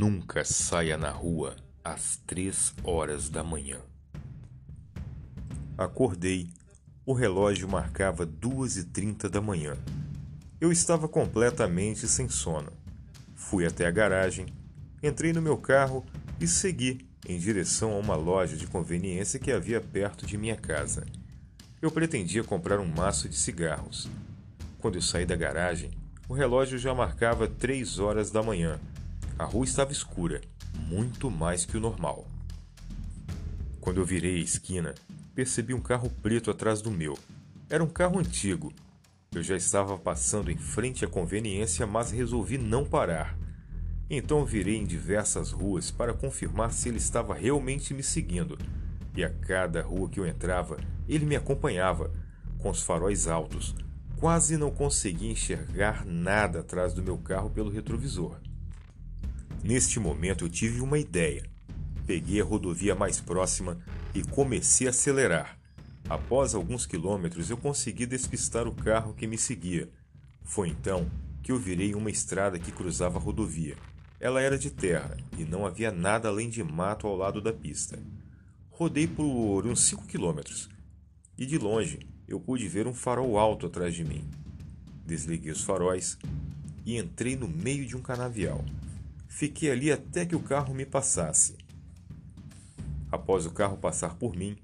Nunca saia na rua às três horas da manhã. Acordei. O relógio marcava duas e trinta da manhã. Eu estava completamente sem sono. Fui até a garagem, entrei no meu carro e segui em direção a uma loja de conveniência que havia perto de minha casa. Eu pretendia comprar um maço de cigarros. Quando eu saí da garagem, o relógio já marcava três horas da manhã a rua estava escura, muito mais que o normal. Quando eu virei a esquina, percebi um carro preto atrás do meu. Era um carro antigo. Eu já estava passando em frente à conveniência, mas resolvi não parar. Então virei em diversas ruas para confirmar se ele estava realmente me seguindo. E a cada rua que eu entrava, ele me acompanhava, com os faróis altos. Quase não conseguia enxergar nada atrás do meu carro pelo retrovisor. Neste momento eu tive uma ideia. Peguei a rodovia mais próxima e comecei a acelerar. Após alguns quilômetros eu consegui despistar o carro que me seguia. Foi então que eu virei uma estrada que cruzava a rodovia. Ela era de terra e não havia nada além de mato ao lado da pista. Rodei por uns 5 quilômetros e de longe eu pude ver um farol alto atrás de mim. Desliguei os faróis e entrei no meio de um canavial. Fiquei ali até que o carro me passasse. Após o carro passar por mim,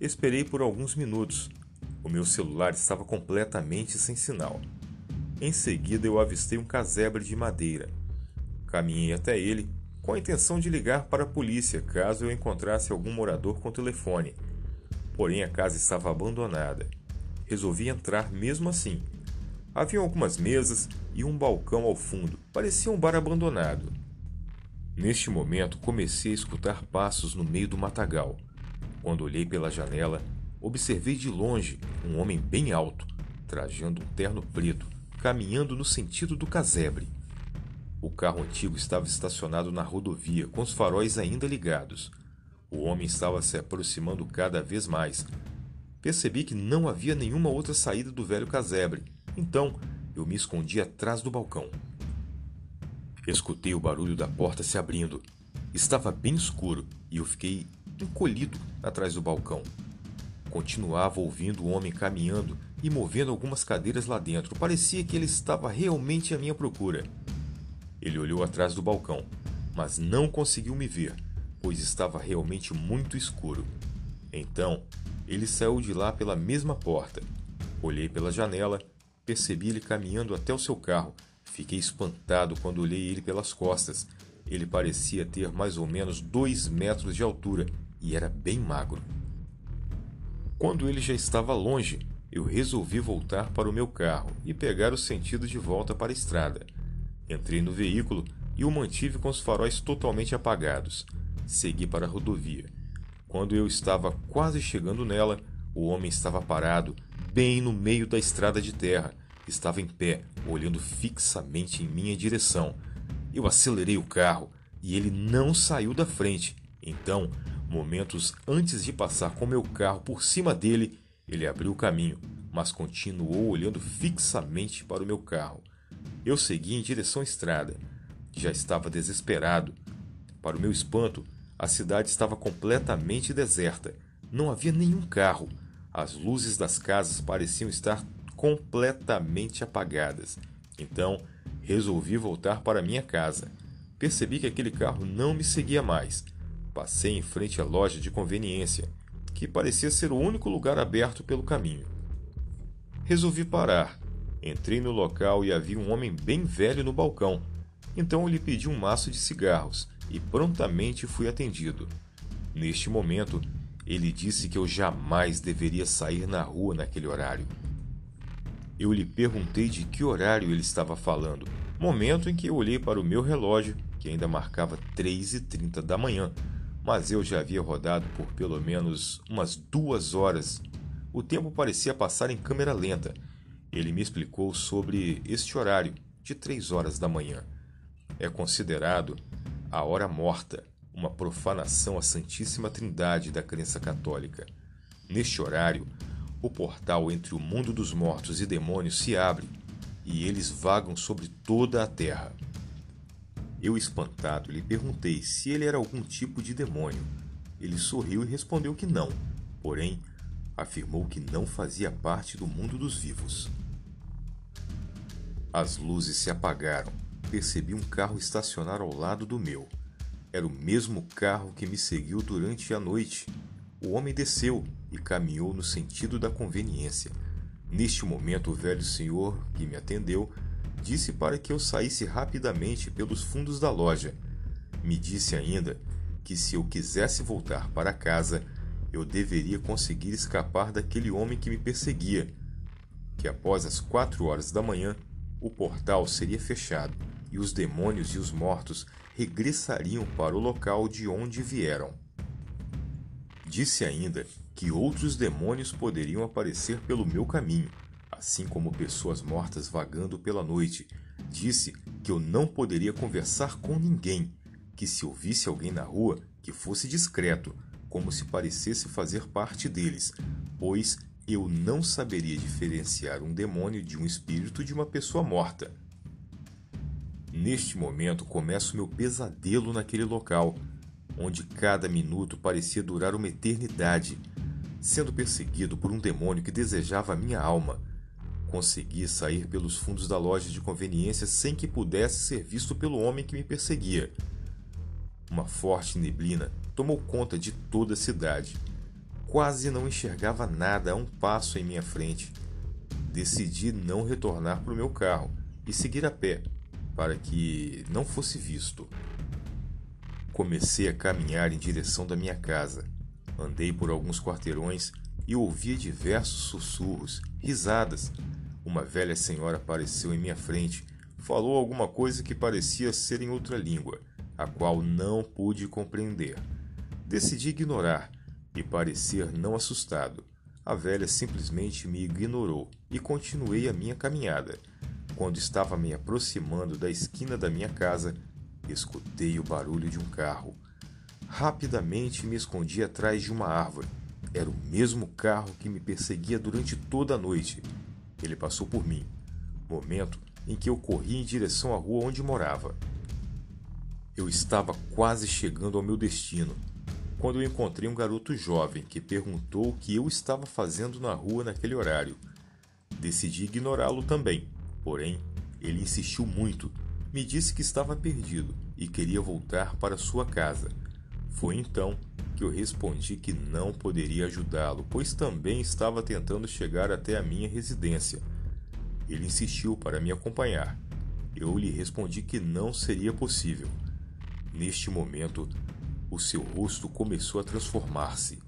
esperei por alguns minutos. O meu celular estava completamente sem sinal. Em seguida, eu avistei um casebre de madeira. Caminhei até ele com a intenção de ligar para a polícia caso eu encontrasse algum morador com telefone. Porém, a casa estava abandonada. Resolvi entrar mesmo assim Havia algumas mesas e um balcão ao fundo. Parecia um bar abandonado. Neste momento, comecei a escutar passos no meio do matagal. Quando olhei pela janela, observei de longe um homem bem alto, trajando um terno preto, caminhando no sentido do casebre. O carro antigo estava estacionado na rodovia, com os faróis ainda ligados. O homem estava se aproximando cada vez mais. Percebi que não havia nenhuma outra saída do velho casebre então eu me escondi atrás do balcão. Escutei o barulho da porta se abrindo. Estava bem escuro e eu fiquei encolhido atrás do balcão. Continuava ouvindo o homem caminhando e movendo algumas cadeiras lá dentro. Parecia que ele estava realmente à minha procura. Ele olhou atrás do balcão, mas não conseguiu me ver, pois estava realmente muito escuro. Então, ele saiu de lá pela mesma porta. Olhei pela janela Percebi ele caminhando até o seu carro. Fiquei espantado quando olhei ele pelas costas. Ele parecia ter mais ou menos dois metros de altura e era bem magro. Quando ele já estava longe, eu resolvi voltar para o meu carro e pegar o sentido de volta para a estrada. Entrei no veículo e o mantive com os faróis totalmente apagados. Segui para a rodovia. Quando eu estava quase chegando nela, o homem estava parado, bem no meio da estrada de terra. Estava em pé, olhando fixamente em minha direção. Eu acelerei o carro e ele não saiu da frente. Então, momentos antes de passar com meu carro por cima dele, ele abriu o caminho, mas continuou olhando fixamente para o meu carro. Eu segui em direção à estrada. Já estava desesperado. Para o meu espanto, a cidade estava completamente deserta. Não havia nenhum carro. As luzes das casas pareciam estar completamente apagadas. Então, resolvi voltar para minha casa. Percebi que aquele carro não me seguia mais. Passei em frente à loja de conveniência, que parecia ser o único lugar aberto pelo caminho. Resolvi parar. Entrei no local e havia um homem bem velho no balcão. Então eu lhe pedi um maço de cigarros e prontamente fui atendido. Neste momento, ele disse que eu jamais deveria sair na rua naquele horário. Eu lhe perguntei de que horário ele estava falando, momento em que eu olhei para o meu relógio, que ainda marcava 3h30 da manhã, mas eu já havia rodado por pelo menos umas duas horas. O tempo parecia passar em câmera lenta. Ele me explicou sobre este horário, de 3 horas da manhã. É considerado a hora morta uma profanação à Santíssima Trindade da crença católica. Neste horário, o portal entre o mundo dos mortos e demônios se abre e eles vagam sobre toda a terra. Eu, espantado, lhe perguntei se ele era algum tipo de demônio. Ele sorriu e respondeu que não, porém, afirmou que não fazia parte do mundo dos vivos. As luzes se apagaram. Percebi um carro estacionar ao lado do meu. Era o mesmo carro que me seguiu durante a noite. O homem desceu e caminhou no sentido da conveniência. Neste momento, o velho senhor que me atendeu disse para que eu saísse rapidamente pelos fundos da loja. Me disse ainda que se eu quisesse voltar para casa, eu deveria conseguir escapar daquele homem que me perseguia. Que após as quatro horas da manhã, o portal seria fechado e os demônios e os mortos regressariam para o local de onde vieram. Disse ainda que outros demônios poderiam aparecer pelo meu caminho, assim como pessoas mortas vagando pela noite. Disse que eu não poderia conversar com ninguém, que se ouvisse alguém na rua, que fosse discreto, como se parecesse fazer parte deles, pois eu não saberia diferenciar um demônio de um espírito de uma pessoa morta. Neste momento começa o meu pesadelo naquele local onde cada minuto parecia durar uma eternidade, sendo perseguido por um demônio que desejava a minha alma. Consegui sair pelos fundos da loja de conveniência sem que pudesse ser visto pelo homem que me perseguia. Uma forte neblina tomou conta de toda a cidade. Quase não enxergava nada a um passo em minha frente. Decidi não retornar para o meu carro e seguir a pé, para que não fosse visto. Comecei a caminhar em direção da minha casa. Andei por alguns quarteirões e ouvia diversos sussurros, risadas. Uma velha senhora apareceu em minha frente, falou alguma coisa que parecia ser em outra língua, a qual não pude compreender. Decidi ignorar e parecer não assustado. A velha simplesmente me ignorou e continuei a minha caminhada. Quando estava me aproximando da esquina da minha casa, Escutei o barulho de um carro. Rapidamente me escondi atrás de uma árvore. Era o mesmo carro que me perseguia durante toda a noite. Ele passou por mim, momento em que eu corri em direção à rua onde morava. Eu estava quase chegando ao meu destino, quando eu encontrei um garoto jovem que perguntou o que eu estava fazendo na rua naquele horário. Decidi ignorá-lo também, porém, ele insistiu muito me disse que estava perdido e queria voltar para sua casa. Foi então que eu respondi que não poderia ajudá-lo, pois também estava tentando chegar até a minha residência. Ele insistiu para me acompanhar. Eu lhe respondi que não seria possível. Neste momento, o seu rosto começou a transformar-se.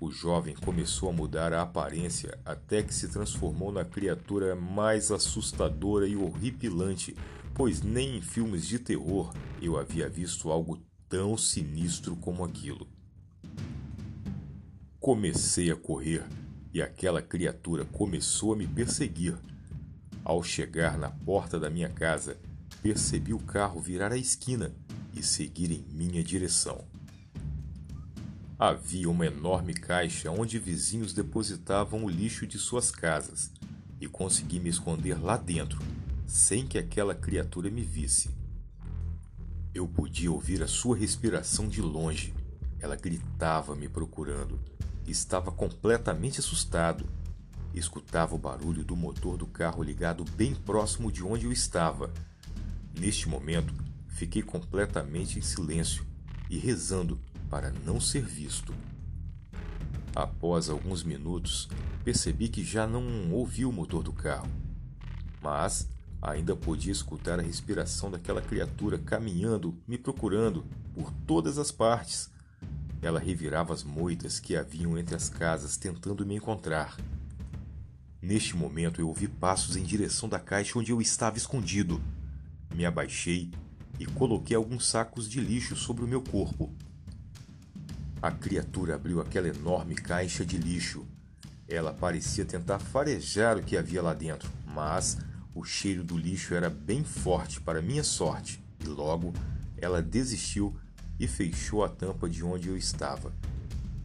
O jovem começou a mudar a aparência até que se transformou na criatura mais assustadora e horripilante pois nem em filmes de terror eu havia visto algo tão sinistro como aquilo. Comecei a correr e aquela criatura começou a me perseguir. Ao chegar na porta da minha casa, percebi o carro virar a esquina e seguir em minha direção. Havia uma enorme caixa onde vizinhos depositavam o lixo de suas casas e consegui me esconder lá dentro sem que aquela criatura me visse. Eu podia ouvir a sua respiração de longe. Ela gritava me procurando. Estava completamente assustado. Escutava o barulho do motor do carro ligado bem próximo de onde eu estava. Neste momento, fiquei completamente em silêncio e rezando para não ser visto. Após alguns minutos, percebi que já não ouvi o motor do carro, mas Ainda podia escutar a respiração daquela criatura caminhando, me procurando por todas as partes. Ela revirava as moitas que haviam entre as casas, tentando me encontrar. Neste momento eu ouvi passos em direção da caixa onde eu estava escondido. Me abaixei e coloquei alguns sacos de lixo sobre o meu corpo. A criatura abriu aquela enorme caixa de lixo. Ela parecia tentar farejar o que havia lá dentro, mas o cheiro do lixo era bem forte para minha sorte, e logo ela desistiu e fechou a tampa de onde eu estava.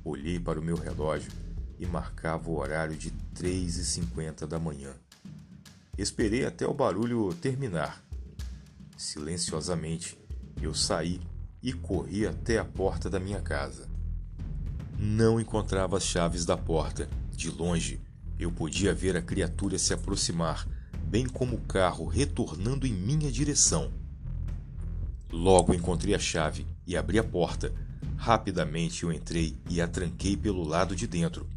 Olhei para o meu relógio e marcava o horário de 3h50 da manhã. Esperei até o barulho terminar. Silenciosamente, Eu saí e corri até a porta da minha casa. Não encontrava as chaves da porta. De longe, eu podia ver a criatura se aproximar, bem como o carro retornando em minha direção. Logo encontrei a chave e abri a porta. Rapidamente eu entrei e a tranquei pelo lado de dentro.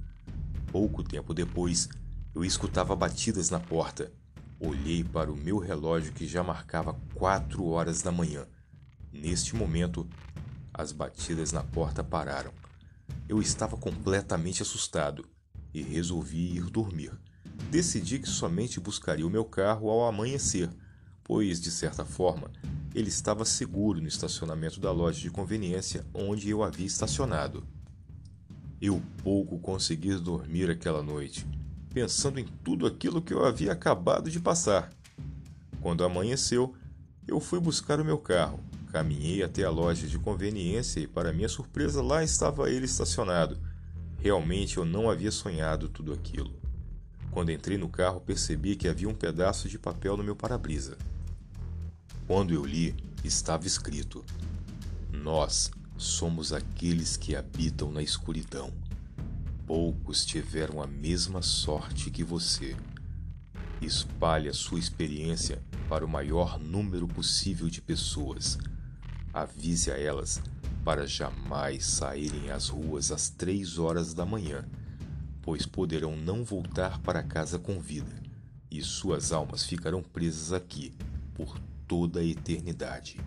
Pouco tempo depois, eu escutava batidas na porta. Olhei para o meu relógio que já marcava quatro horas da manhã. Neste momento, as batidas na porta pararam. Eu estava completamente assustado e resolvi ir dormir. Decidi que somente buscaria o meu carro ao amanhecer, pois, de certa forma, ele estava seguro no estacionamento da loja de conveniência onde eu havia estacionado. Eu pouco consegui dormir aquela noite, pensando em tudo aquilo que eu havia acabado de passar. Quando amanheceu, eu fui buscar o meu carro Caminhei até a loja de conveniência e, para minha surpresa, lá estava ele estacionado. Realmente eu não havia sonhado tudo aquilo. Quando entrei no carro, percebi que havia um pedaço de papel no meu para-brisa. Quando eu li, estava escrito: Nós somos aqueles que habitam na escuridão. Poucos tiveram a mesma sorte que você. Espalhe a sua experiência para o maior número possível de pessoas avise a elas para jamais saírem às ruas às três horas da manhã, pois poderão não voltar para casa com vida, e suas almas ficarão presas aqui por toda a eternidade.